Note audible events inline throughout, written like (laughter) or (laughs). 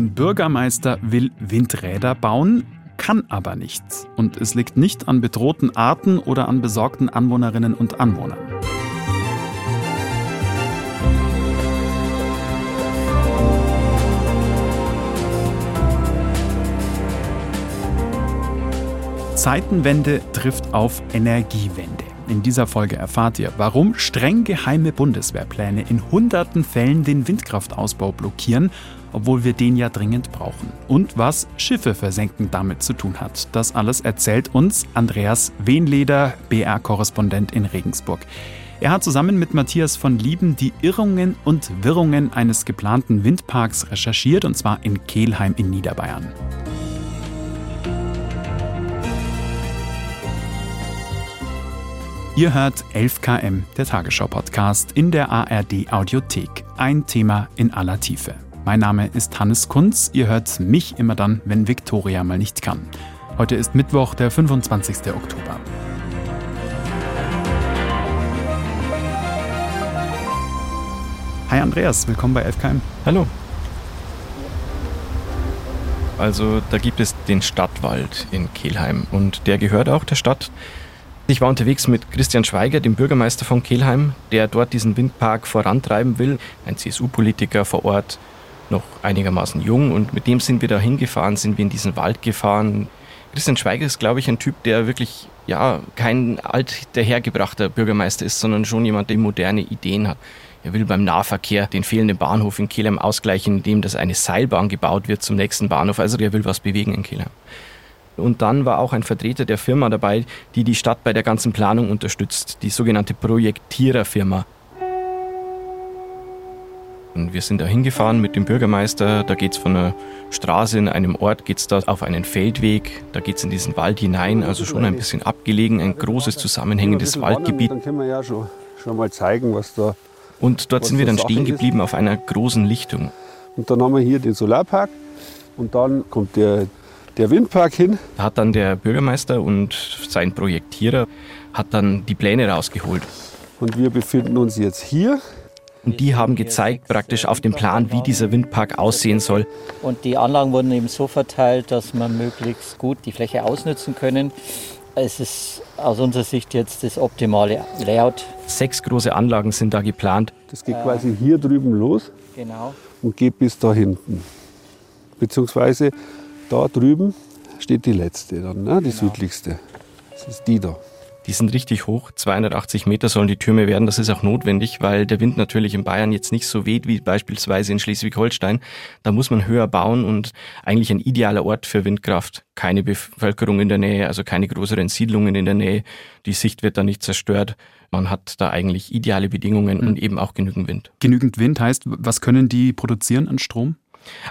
Ein Bürgermeister will Windräder bauen, kann aber nichts. Und es liegt nicht an bedrohten Arten oder an besorgten Anwohnerinnen und Anwohnern. Zeitenwende trifft auf Energiewende. In dieser Folge erfahrt ihr, warum streng geheime Bundeswehrpläne in hunderten Fällen den Windkraftausbau blockieren, obwohl wir den ja dringend brauchen. Und was Schiffe versenken damit zu tun hat. Das alles erzählt uns Andreas Wehnleder, BR-Korrespondent in Regensburg. Er hat zusammen mit Matthias von Lieben die Irrungen und Wirrungen eines geplanten Windparks recherchiert, und zwar in Kelheim in Niederbayern. Ihr hört 11 km, der Tagesschau-Podcast in der ARD Audiothek. Ein Thema in aller Tiefe. Mein Name ist Hannes Kunz. Ihr hört mich immer dann, wenn Viktoria mal nicht kann. Heute ist Mittwoch, der 25. Oktober. Hi Andreas, willkommen bei 11 km. Hallo. Also da gibt es den Stadtwald in Kelheim und der gehört auch der Stadt. Ich war unterwegs mit Christian Schweiger, dem Bürgermeister von Kelheim, der dort diesen Windpark vorantreiben will. Ein CSU-Politiker vor Ort, noch einigermaßen jung. Und mit dem sind wir da hingefahren, sind wir in diesen Wald gefahren. Christian Schweiger ist, glaube ich, ein Typ, der wirklich ja kein alt dahergebrachter Bürgermeister ist, sondern schon jemand, der moderne Ideen hat. Er will beim Nahverkehr den fehlenden Bahnhof in Kelheim ausgleichen, indem das eine Seilbahn gebaut wird zum nächsten Bahnhof. Also der will was bewegen in Kelheim. Und dann war auch ein Vertreter der Firma dabei, die die Stadt bei der ganzen Planung unterstützt, die sogenannte Projektiererfirma. Und wir sind da hingefahren mit dem Bürgermeister. Da geht es von einer Straße in einem Ort, geht es da auf einen Feldweg. Da geht es in diesen Wald hinein, also schon ein bisschen abgelegen, ein großes zusammenhängendes Waldgebiet. Dann können wir ja schon, schon mal zeigen, was da. Und dort sind wir dann stehen geblieben auf einer großen Lichtung. Und dann haben wir hier den Solarpark. Und dann kommt der, der Windpark hin. Da hat dann der Bürgermeister und sein Projektierer hat dann die Pläne rausgeholt. Und wir befinden uns jetzt hier. Und die haben gezeigt praktisch auf dem Plan, wie dieser Windpark aussehen soll. Und die Anlagen wurden eben so verteilt, dass man möglichst gut die Fläche ausnutzen können. Es ist aus unserer Sicht jetzt das optimale Layout. Sechs große Anlagen sind da geplant. Das geht quasi hier drüben los Genau. und geht bis da hinten. Beziehungsweise da drüben steht die letzte dann, ne? die südlichste. Das ist die da. Die sind richtig hoch, 280 Meter sollen die Türme werden. Das ist auch notwendig, weil der Wind natürlich in Bayern jetzt nicht so weht wie beispielsweise in Schleswig-Holstein. Da muss man höher bauen und eigentlich ein idealer Ort für Windkraft. Keine Bevölkerung in der Nähe, also keine größeren Siedlungen in der Nähe. Die Sicht wird da nicht zerstört. Man hat da eigentlich ideale Bedingungen und eben auch genügend Wind. Genügend Wind heißt, was können die produzieren an Strom?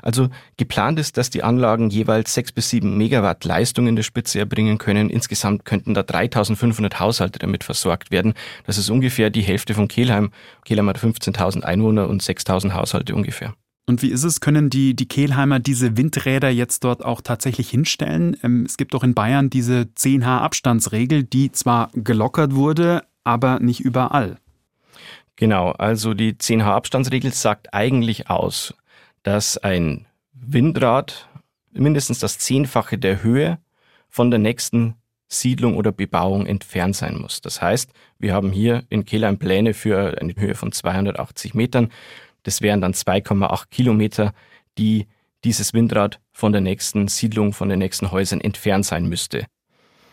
Also geplant ist, dass die Anlagen jeweils sechs bis sieben Megawatt Leistung in der Spitze erbringen können. Insgesamt könnten da 3500 Haushalte damit versorgt werden. Das ist ungefähr die Hälfte von Kelheim. Kelheim hat 15.000 Einwohner und 6.000 Haushalte ungefähr. Und wie ist es? Können die, die Kehlheimer diese Windräder jetzt dort auch tatsächlich hinstellen? Ähm, es gibt doch in Bayern diese 10H Abstandsregel, die zwar gelockert wurde, aber nicht überall. Genau, also die 10H Abstandsregel sagt eigentlich aus, dass ein Windrad mindestens das Zehnfache der Höhe von der nächsten Siedlung oder Bebauung entfernt sein muss. Das heißt, wir haben hier in Kelheim Pläne für eine Höhe von 280 Metern. Das wären dann 2,8 Kilometer, die dieses Windrad von der nächsten Siedlung, von den nächsten Häusern entfernt sein müsste.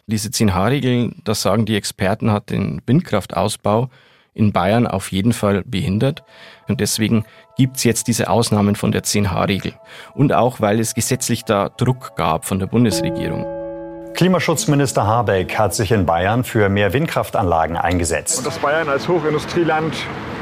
Diese 10H-Regel, das sagen die Experten, hat den Windkraftausbau in Bayern auf jeden Fall behindert. Und deswegen gibt es jetzt diese Ausnahmen von der 10H-Regel. Und auch, weil es gesetzlich da Druck gab von der Bundesregierung. Klimaschutzminister Habeck hat sich in Bayern für mehr Windkraftanlagen eingesetzt. Und dass Bayern als Hochindustrieland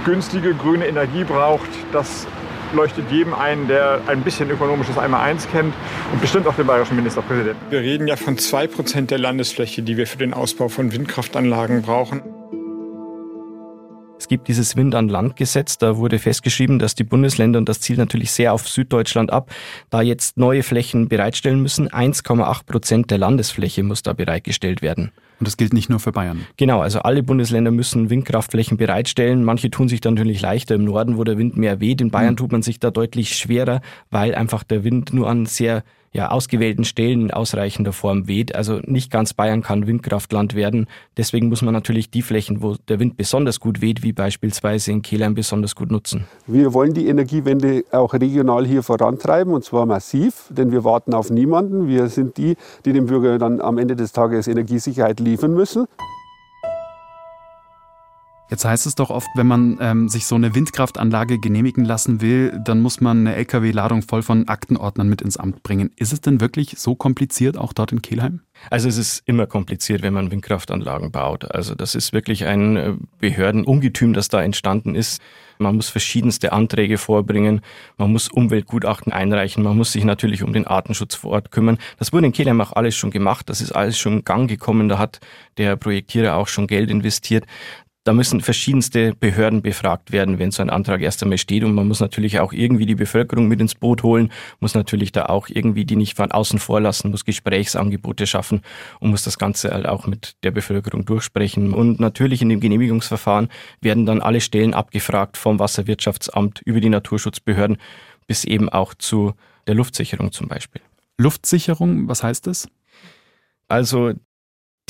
günstige grüne Energie braucht, das leuchtet jedem ein, der ein bisschen ökonomisches Einmal-Eins kennt und bestimmt auch den bayerischen Ministerpräsidenten. Wir reden ja von zwei Prozent der Landesfläche, die wir für den Ausbau von Windkraftanlagen brauchen. Es gibt dieses Wind an Land Gesetz, da wurde festgeschrieben, dass die Bundesländer, und das zielt natürlich sehr auf Süddeutschland ab, da jetzt neue Flächen bereitstellen müssen. 1,8 Prozent der Landesfläche muss da bereitgestellt werden. Und das gilt nicht nur für Bayern. Genau, also alle Bundesländer müssen Windkraftflächen bereitstellen. Manche tun sich dann natürlich leichter im Norden, wo der Wind mehr weht. In Bayern mhm. tut man sich da deutlich schwerer, weil einfach der Wind nur an sehr ja, ausgewählten Stellen in ausreichender Form weht. Also nicht ganz Bayern kann Windkraftland werden. Deswegen muss man natürlich die Flächen, wo der Wind besonders gut weht, wie beispielsweise in Kehlheim, besonders gut nutzen. Wir wollen die Energiewende auch regional hier vorantreiben und zwar massiv, denn wir warten auf niemanden. Wir sind die, die dem Bürger dann am Ende des Tages Energiesicherheit liefern müssen. Jetzt heißt es doch oft, wenn man ähm, sich so eine Windkraftanlage genehmigen lassen will, dann muss man eine Lkw-Ladung voll von Aktenordnern mit ins Amt bringen. Ist es denn wirklich so kompliziert, auch dort in Kelheim? Also es ist immer kompliziert, wenn man Windkraftanlagen baut. Also das ist wirklich ein äh, Behördenungetüm, das da entstanden ist. Man muss verschiedenste Anträge vorbringen, man muss Umweltgutachten einreichen, man muss sich natürlich um den Artenschutz vor Ort kümmern. Das wurde in Kelheim auch alles schon gemacht, das ist alles schon in Gang gekommen, da hat der Projektierer auch schon Geld investiert. Da müssen verschiedenste Behörden befragt werden, wenn so ein Antrag erst einmal steht. Und man muss natürlich auch irgendwie die Bevölkerung mit ins Boot holen, muss natürlich da auch irgendwie die nicht von außen vor lassen, muss Gesprächsangebote schaffen und muss das Ganze halt auch mit der Bevölkerung durchsprechen. Und natürlich in dem Genehmigungsverfahren werden dann alle Stellen abgefragt vom Wasserwirtschaftsamt über die Naturschutzbehörden bis eben auch zu der Luftsicherung zum Beispiel. Luftsicherung, was heißt das? Also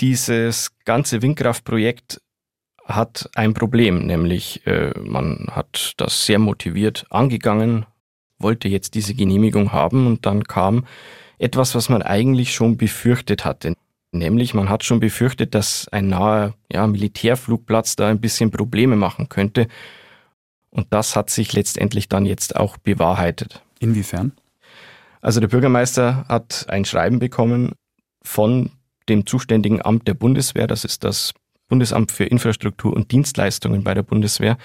dieses ganze Windkraftprojekt hat ein Problem, nämlich äh, man hat das sehr motiviert angegangen, wollte jetzt diese Genehmigung haben und dann kam etwas, was man eigentlich schon befürchtet hatte. Nämlich man hat schon befürchtet, dass ein naher ja, Militärflugplatz da ein bisschen Probleme machen könnte. Und das hat sich letztendlich dann jetzt auch bewahrheitet. Inwiefern? Also der Bürgermeister hat ein Schreiben bekommen von dem zuständigen Amt der Bundeswehr, das ist das Bundesamt für Infrastruktur und Dienstleistungen bei der Bundeswehr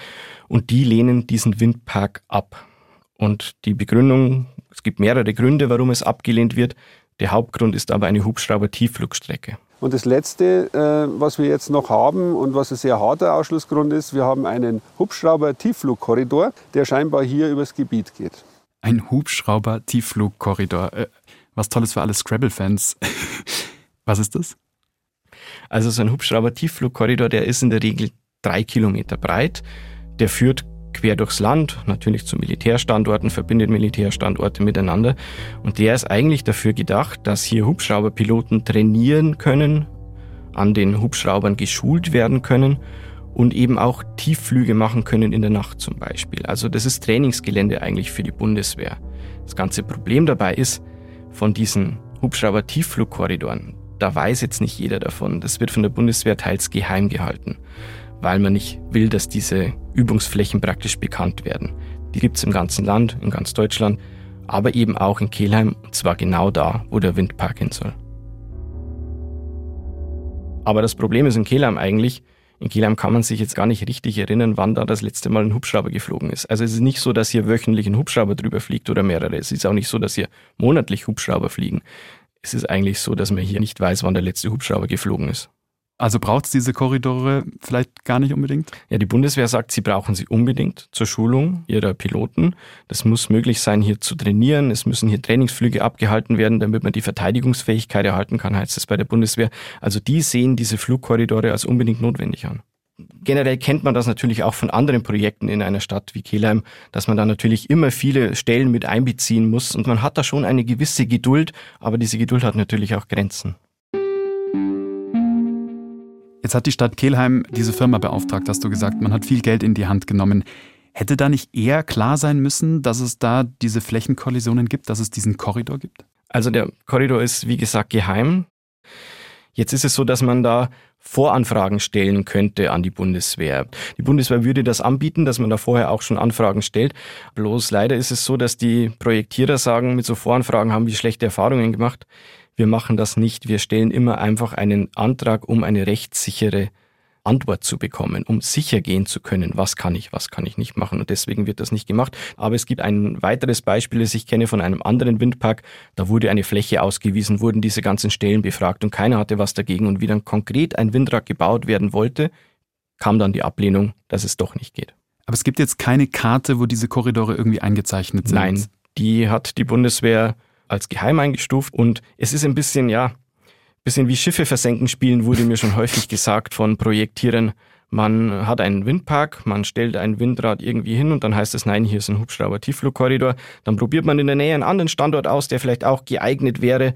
und die lehnen diesen Windpark ab. Und die Begründung, es gibt mehrere Gründe, warum es abgelehnt wird. Der Hauptgrund ist aber eine Hubschrauber-Tiefflugstrecke. Und das Letzte, äh, was wir jetzt noch haben und was ein sehr harter Ausschlussgrund ist, wir haben einen Hubschrauber-Tiefflugkorridor, der scheinbar hier übers Gebiet geht. Ein Hubschrauber-Tiefflugkorridor. Äh, was Tolles für alle Scrabble-Fans. (laughs) was ist das? Also so ein Hubschrauber-Tiefflugkorridor, der ist in der Regel drei Kilometer breit. Der führt quer durchs Land, natürlich zu Militärstandorten, verbindet Militärstandorte miteinander. Und der ist eigentlich dafür gedacht, dass hier Hubschrauberpiloten trainieren können, an den Hubschraubern geschult werden können und eben auch Tiefflüge machen können in der Nacht zum Beispiel. Also das ist Trainingsgelände eigentlich für die Bundeswehr. Das ganze Problem dabei ist, von diesen Hubschrauber-Tiefflugkorridoren, da weiß jetzt nicht jeder davon. Das wird von der Bundeswehr teils geheim gehalten, weil man nicht will, dass diese Übungsflächen praktisch bekannt werden. Die gibt es im ganzen Land, in ganz Deutschland, aber eben auch in Kelheim, und zwar genau da, wo der Windpark hin soll. Aber das Problem ist in Kelheim eigentlich, in Kelheim kann man sich jetzt gar nicht richtig erinnern, wann da das letzte Mal ein Hubschrauber geflogen ist. Also es ist nicht so, dass hier wöchentlich ein Hubschrauber drüber fliegt oder mehrere. Es ist auch nicht so, dass hier monatlich Hubschrauber fliegen es ist eigentlich so, dass man hier nicht weiß, wann der letzte Hubschrauber geflogen ist. Also braucht es diese Korridore vielleicht gar nicht unbedingt? Ja, die Bundeswehr sagt, sie brauchen sie unbedingt zur Schulung ihrer Piloten. Das muss möglich sein, hier zu trainieren. Es müssen hier Trainingsflüge abgehalten werden, damit man die Verteidigungsfähigkeit erhalten kann, heißt es bei der Bundeswehr. Also die sehen diese Flugkorridore als unbedingt notwendig an generell kennt man das natürlich auch von anderen Projekten in einer Stadt wie Kelheim, dass man da natürlich immer viele Stellen mit einbeziehen muss und man hat da schon eine gewisse Geduld, aber diese Geduld hat natürlich auch Grenzen. Jetzt hat die Stadt Kelheim diese Firma beauftragt, hast du gesagt, man hat viel Geld in die Hand genommen. Hätte da nicht eher klar sein müssen, dass es da diese Flächenkollisionen gibt, dass es diesen Korridor gibt? Also der Korridor ist, wie gesagt, geheim. Jetzt ist es so, dass man da Voranfragen stellen könnte an die Bundeswehr. Die Bundeswehr würde das anbieten, dass man da vorher auch schon Anfragen stellt. Bloß leider ist es so, dass die Projektierer sagen, mit so Voranfragen haben wir schlechte Erfahrungen gemacht. Wir machen das nicht. Wir stellen immer einfach einen Antrag um eine rechtssichere Antwort zu bekommen, um sicher gehen zu können, was kann ich, was kann ich nicht machen. Und deswegen wird das nicht gemacht. Aber es gibt ein weiteres Beispiel, das ich kenne von einem anderen Windpark. Da wurde eine Fläche ausgewiesen, wurden diese ganzen Stellen befragt und keiner hatte was dagegen. Und wie dann konkret ein Windrad gebaut werden wollte, kam dann die Ablehnung, dass es doch nicht geht. Aber es gibt jetzt keine Karte, wo diese Korridore irgendwie eingezeichnet sind. Nein, die hat die Bundeswehr als geheim eingestuft und es ist ein bisschen, ja, Bisschen wie Schiffe versenken spielen, wurde mir schon häufig gesagt von Projektierern. Man hat einen Windpark, man stellt ein Windrad irgendwie hin und dann heißt es, nein, hier ist ein Hubschrauber-Tiefflugkorridor. Dann probiert man in der Nähe einen anderen Standort aus, der vielleicht auch geeignet wäre.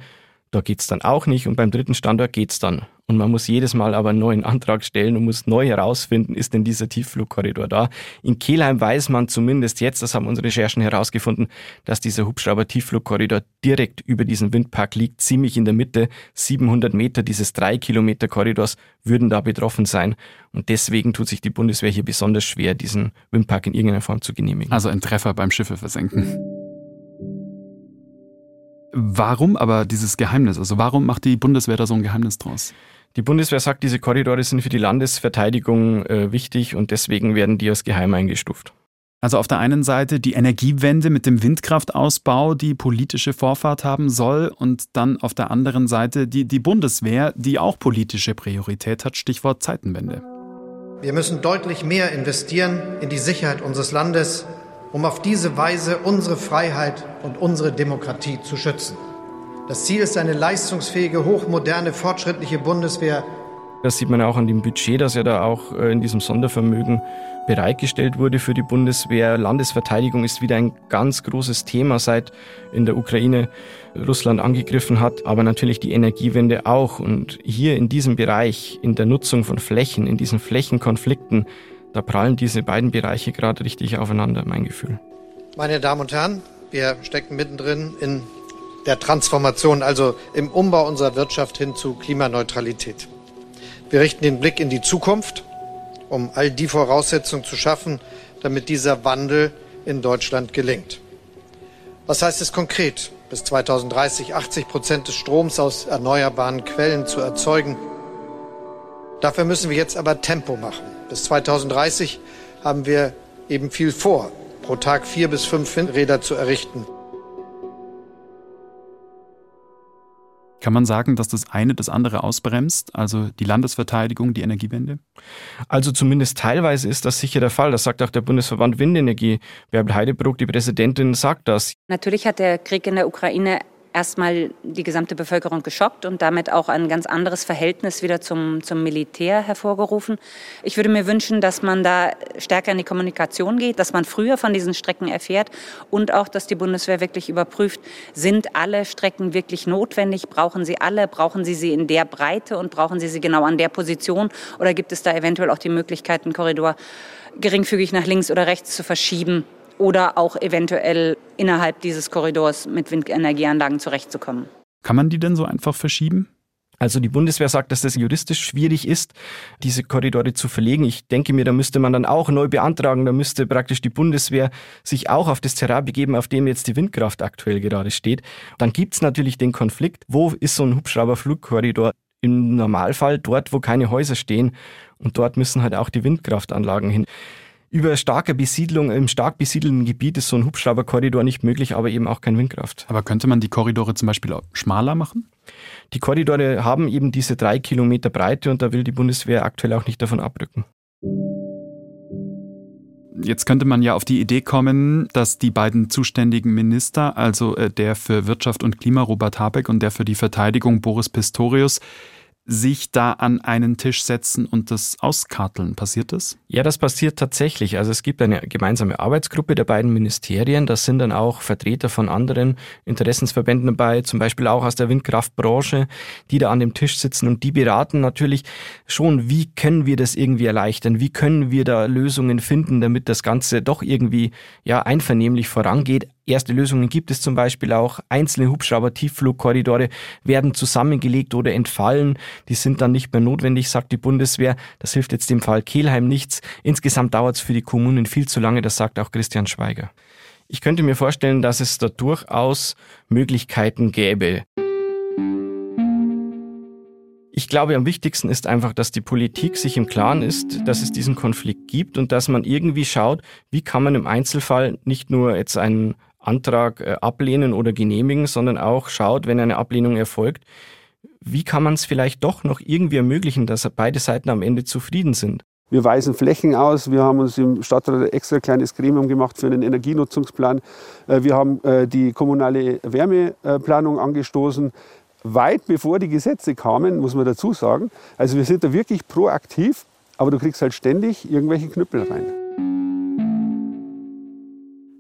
Da geht's dann auch nicht und beim dritten Standort geht's dann. Und man muss jedes Mal aber einen neuen Antrag stellen und muss neu herausfinden, ist denn dieser Tiefflugkorridor da. In Kelheim weiß man zumindest jetzt, das haben unsere Recherchen herausgefunden, dass dieser Hubschrauber-Tiefflugkorridor direkt über diesem Windpark liegt, ziemlich in der Mitte. 700 Meter dieses drei Kilometer Korridors würden da betroffen sein. Und deswegen tut sich die Bundeswehr hier besonders schwer, diesen Windpark in irgendeiner Form zu genehmigen. Also ein Treffer beim Schiffe versenken. Warum aber dieses Geheimnis? Also warum macht die Bundeswehr da so ein Geheimnis draus? Die Bundeswehr sagt, diese Korridore sind für die Landesverteidigung äh, wichtig und deswegen werden die als geheim eingestuft. Also auf der einen Seite die Energiewende mit dem Windkraftausbau, die politische Vorfahrt haben soll, und dann auf der anderen Seite die, die Bundeswehr, die auch politische Priorität hat, Stichwort Zeitenwende. Wir müssen deutlich mehr investieren in die Sicherheit unseres Landes, um auf diese Weise unsere Freiheit und unsere Demokratie zu schützen. Das Ziel ist eine leistungsfähige, hochmoderne, fortschrittliche Bundeswehr. Das sieht man auch an dem Budget, das ja da auch äh, in diesem Sondervermögen bereitgestellt wurde für die Bundeswehr. Landesverteidigung ist wieder ein ganz großes Thema, seit in der Ukraine Russland angegriffen hat, aber natürlich die Energiewende auch. Und hier in diesem Bereich, in der Nutzung von Flächen, in diesen Flächenkonflikten, da prallen diese beiden Bereiche gerade richtig aufeinander, mein Gefühl. Meine Damen und Herren, wir stecken mittendrin in der Transformation, also im Umbau unserer Wirtschaft hin zu Klimaneutralität. Wir richten den Blick in die Zukunft, um all die Voraussetzungen zu schaffen, damit dieser Wandel in Deutschland gelingt. Was heißt es konkret, bis 2030 80 Prozent des Stroms aus erneuerbaren Quellen zu erzeugen? Dafür müssen wir jetzt aber Tempo machen. Bis 2030 haben wir eben viel vor, pro Tag vier bis fünf Windräder zu errichten. Kann man sagen, dass das eine das andere ausbremst, also die Landesverteidigung, die Energiewende? Also zumindest teilweise ist das sicher der Fall. Das sagt auch der Bundesverband Windenergie. Bärbel Heidebruck, die Präsidentin, sagt das. Natürlich hat der Krieg in der Ukraine erstmal die gesamte Bevölkerung geschockt und damit auch ein ganz anderes Verhältnis wieder zum, zum Militär hervorgerufen. Ich würde mir wünschen, dass man da stärker in die Kommunikation geht, dass man früher von diesen Strecken erfährt und auch, dass die Bundeswehr wirklich überprüft, sind alle Strecken wirklich notwendig? Brauchen sie alle? Brauchen sie sie in der Breite und brauchen sie sie genau an der Position? Oder gibt es da eventuell auch die Möglichkeit, einen Korridor geringfügig nach links oder rechts zu verschieben? Oder auch eventuell innerhalb dieses Korridors mit Windenergieanlagen zurechtzukommen. Kann man die denn so einfach verschieben? Also die Bundeswehr sagt, dass das juristisch schwierig ist, diese Korridore zu verlegen. Ich denke mir, da müsste man dann auch neu beantragen. Da müsste praktisch die Bundeswehr sich auch auf das Terrain begeben, auf dem jetzt die Windkraft aktuell gerade steht. Dann gibt es natürlich den Konflikt, wo ist so ein Hubschrauberflugkorridor? Im Normalfall dort, wo keine Häuser stehen. Und dort müssen halt auch die Windkraftanlagen hin. Über starke Besiedlung im stark besiedelten Gebiet ist so ein Hubschrauberkorridor nicht möglich, aber eben auch kein Windkraft. Aber könnte man die Korridore zum Beispiel schmaler machen? Die Korridore haben eben diese drei Kilometer Breite und da will die Bundeswehr aktuell auch nicht davon abrücken. Jetzt könnte man ja auf die Idee kommen, dass die beiden zuständigen Minister, also äh, der für Wirtschaft und Klima Robert Habeck und der für die Verteidigung Boris Pistorius, sich da an einen Tisch setzen und das auskarteln. Passiert das? Ja, das passiert tatsächlich. Also es gibt eine gemeinsame Arbeitsgruppe der beiden Ministerien. Da sind dann auch Vertreter von anderen Interessensverbänden dabei, zum Beispiel auch aus der Windkraftbranche, die da an dem Tisch sitzen und die beraten natürlich schon, wie können wir das irgendwie erleichtern? Wie können wir da Lösungen finden, damit das Ganze doch irgendwie ja einvernehmlich vorangeht? Erste Lösungen gibt es zum Beispiel auch. Einzelne Hubschrauber-Tiefflugkorridore werden zusammengelegt oder entfallen. Die sind dann nicht mehr notwendig, sagt die Bundeswehr. Das hilft jetzt dem Fall Kelheim nichts. Insgesamt dauert es für die Kommunen viel zu lange, das sagt auch Christian Schweiger. Ich könnte mir vorstellen, dass es da durchaus Möglichkeiten gäbe. Ich glaube, am wichtigsten ist einfach, dass die Politik sich im Klaren ist, dass es diesen Konflikt gibt und dass man irgendwie schaut, wie kann man im Einzelfall nicht nur jetzt einen Antrag äh, ablehnen oder genehmigen, sondern auch schaut, wenn eine Ablehnung erfolgt, wie kann man es vielleicht doch noch irgendwie ermöglichen, dass beide Seiten am Ende zufrieden sind. Wir weisen Flächen aus. Wir haben uns im Stadtrat ein extra kleines Gremium gemacht für einen Energienutzungsplan. Äh, wir haben äh, die kommunale Wärmeplanung angestoßen. weit bevor die Gesetze kamen, muss man dazu sagen. Also wir sind da wirklich proaktiv, aber du kriegst halt ständig irgendwelche Knüppel rein.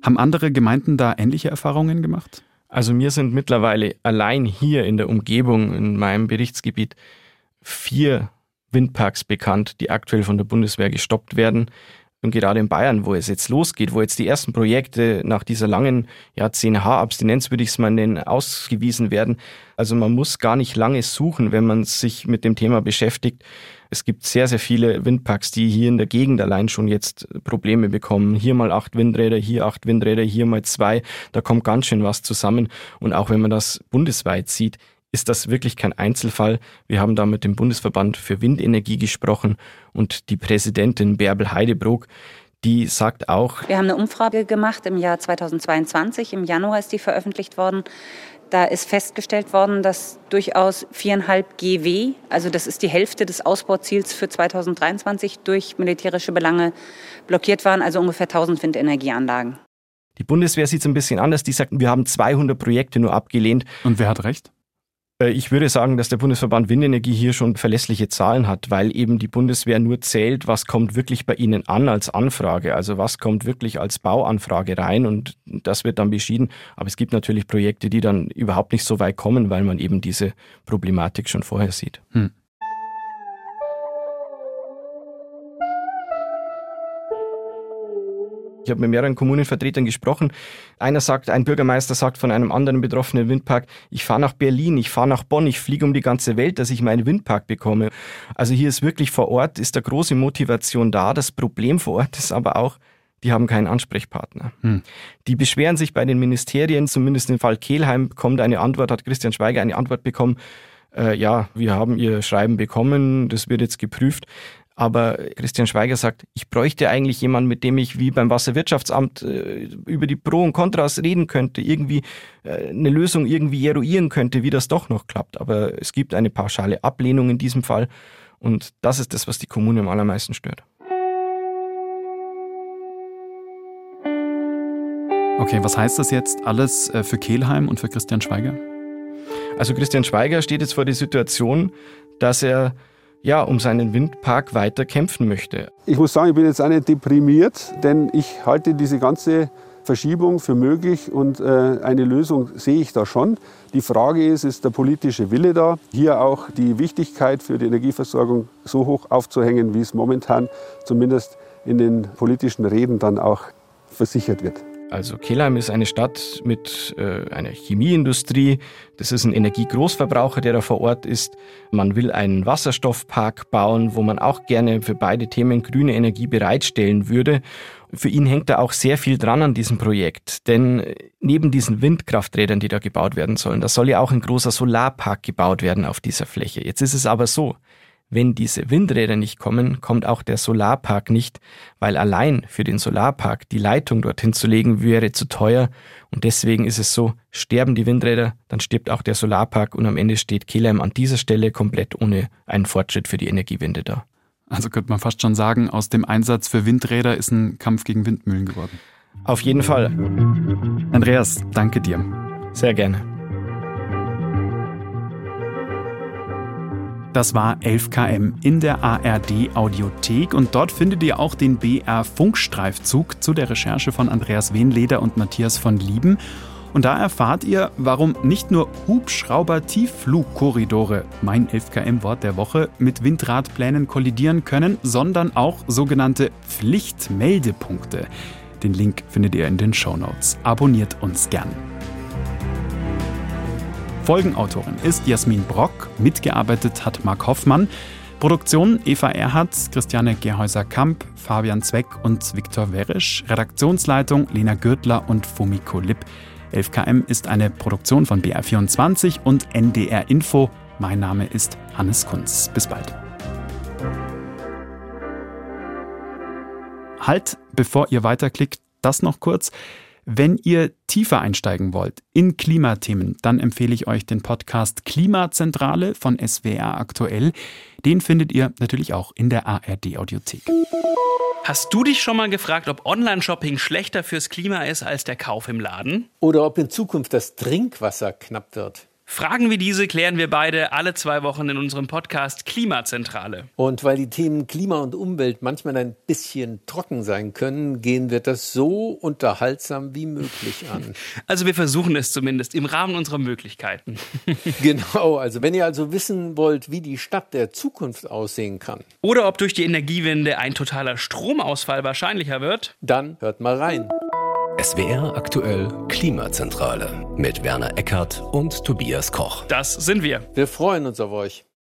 Haben andere Gemeinden da ähnliche Erfahrungen gemacht? Also mir sind mittlerweile allein hier in der Umgebung, in meinem Berichtsgebiet, vier Windparks bekannt, die aktuell von der Bundeswehr gestoppt werden. Und gerade in Bayern, wo es jetzt losgeht, wo jetzt die ersten Projekte nach dieser langen ja, 10H-Abstinenz, würde ich es mal nennen, ausgewiesen werden. Also man muss gar nicht lange suchen, wenn man sich mit dem Thema beschäftigt. Es gibt sehr, sehr viele Windparks, die hier in der Gegend allein schon jetzt Probleme bekommen. Hier mal acht Windräder, hier acht Windräder, hier mal zwei. Da kommt ganz schön was zusammen. Und auch wenn man das bundesweit sieht, ist das wirklich kein Einzelfall. Wir haben da mit dem Bundesverband für Windenergie gesprochen und die Präsidentin Bärbel Heidebrook, die sagt auch. Wir haben eine Umfrage gemacht im Jahr 2022. Im Januar ist die veröffentlicht worden. Da ist festgestellt worden, dass durchaus viereinhalb GW, also das ist die Hälfte des Ausbauziels für 2023, durch militärische Belange blockiert waren, also ungefähr 1000 Windenergieanlagen. Die Bundeswehr sieht es ein bisschen anders. Die sagt, wir haben 200 Projekte nur abgelehnt. Und wer hat recht? Äh, ich würde sagen, dass der Bundesverband Windenergie hier schon verlässliche Zahlen hat, weil eben die Bundeswehr nur zählt, was kommt wirklich bei ihnen an als Anfrage, also was kommt wirklich als Bauanfrage rein und das wird dann beschieden. Aber es gibt natürlich Projekte, die dann überhaupt nicht so weit kommen, weil man eben diese Problematik schon vorher sieht. Hm. Ich habe mit mehreren Kommunenvertretern gesprochen. Einer sagt, ein Bürgermeister sagt von einem anderen betroffenen Windpark, ich fahre nach Berlin, ich fahre nach Bonn, ich fliege um die ganze Welt, dass ich meinen Windpark bekomme. Also hier ist wirklich vor Ort, ist da große Motivation da. Das Problem vor Ort ist aber auch, die haben keinen Ansprechpartner. Hm. Die beschweren sich bei den Ministerien, zumindest im Fall Kehlheim bekommt eine Antwort, hat Christian Schweiger eine Antwort bekommen, äh, ja, wir haben Ihr Schreiben bekommen, das wird jetzt geprüft. Aber Christian Schweiger sagt, ich bräuchte eigentlich jemanden, mit dem ich wie beim Wasserwirtschaftsamt äh, über die Pro und Kontras reden könnte, irgendwie äh, eine Lösung irgendwie eruieren könnte, wie das doch noch klappt. Aber es gibt eine pauschale Ablehnung in diesem Fall und das ist das, was die Kommune am allermeisten stört. Okay, was heißt das jetzt alles äh, für Kehlheim und für Christian Schweiger? Also Christian Schweiger steht jetzt vor der Situation, dass er ja, um seinen Windpark weiter kämpfen möchte. Ich muss sagen, ich bin jetzt auch nicht deprimiert, denn ich halte diese ganze Verschiebung für möglich und äh, eine Lösung sehe ich da schon. Die Frage ist, ist der politische Wille da, hier auch die Wichtigkeit für die Energieversorgung so hoch aufzuhängen, wie es momentan zumindest in den politischen Reden dann auch versichert wird. Also Kelheim ist eine Stadt mit äh, einer Chemieindustrie. Das ist ein Energiegroßverbraucher, der da vor Ort ist. Man will einen Wasserstoffpark bauen, wo man auch gerne für beide Themen grüne Energie bereitstellen würde. Für ihn hängt da auch sehr viel dran an diesem Projekt. Denn neben diesen Windkrafträdern, die da gebaut werden sollen, da soll ja auch ein großer Solarpark gebaut werden auf dieser Fläche. Jetzt ist es aber so, wenn diese Windräder nicht kommen, kommt auch der Solarpark nicht, weil allein für den Solarpark die Leitung dorthin zu legen wäre zu teuer. Und deswegen ist es so, sterben die Windräder, dann stirbt auch der Solarpark und am Ende steht Kelheim an dieser Stelle komplett ohne einen Fortschritt für die Energiewende da. Also könnte man fast schon sagen, aus dem Einsatz für Windräder ist ein Kampf gegen Windmühlen geworden. Auf jeden Fall. Andreas, danke dir. Sehr gerne. Das war 11 km in der ARD Audiothek und dort findet ihr auch den BR Funkstreifzug zu der Recherche von Andreas Wehnleder und Matthias von Lieben. Und da erfahrt ihr, warum nicht nur Hubschrauber-Tiefflugkorridore, mein 11 km Wort der Woche, mit Windradplänen kollidieren können, sondern auch sogenannte Pflichtmeldepunkte. Den Link findet ihr in den Show Notes. Abonniert uns gern. Folgenautorin ist Jasmin Brock, mitgearbeitet hat Marc Hoffmann. Produktion Eva Erhardt, Christiane Gerhäuser-Kamp, Fabian Zweck und Viktor Werisch. Redaktionsleitung Lena Gürtler und Fumiko Lipp. 11KM ist eine Produktion von BR24 und NDR Info. Mein Name ist Hannes Kunz. Bis bald. Halt, bevor ihr weiterklickt, das noch kurz. Wenn ihr tiefer einsteigen wollt in Klimathemen, dann empfehle ich euch den Podcast Klimazentrale von SWR aktuell. Den findet ihr natürlich auch in der ARD Audiothek. Hast du dich schon mal gefragt, ob Online-Shopping schlechter fürs Klima ist als der Kauf im Laden? Oder ob in Zukunft das Trinkwasser knapp wird? Fragen wie diese klären wir beide alle zwei Wochen in unserem Podcast Klimazentrale. Und weil die Themen Klima und Umwelt manchmal ein bisschen trocken sein können, gehen wir das so unterhaltsam wie möglich an. (laughs) Also wir versuchen es zumindest im Rahmen unserer Möglichkeiten. (laughs) genau, also wenn ihr also wissen wollt, wie die Stadt der Zukunft aussehen kann. Oder ob durch die Energiewende ein totaler Stromausfall wahrscheinlicher wird. Dann hört mal rein. SWR aktuell Klimazentrale mit Werner Eckert und Tobias Koch. Das sind wir. Wir freuen uns auf euch.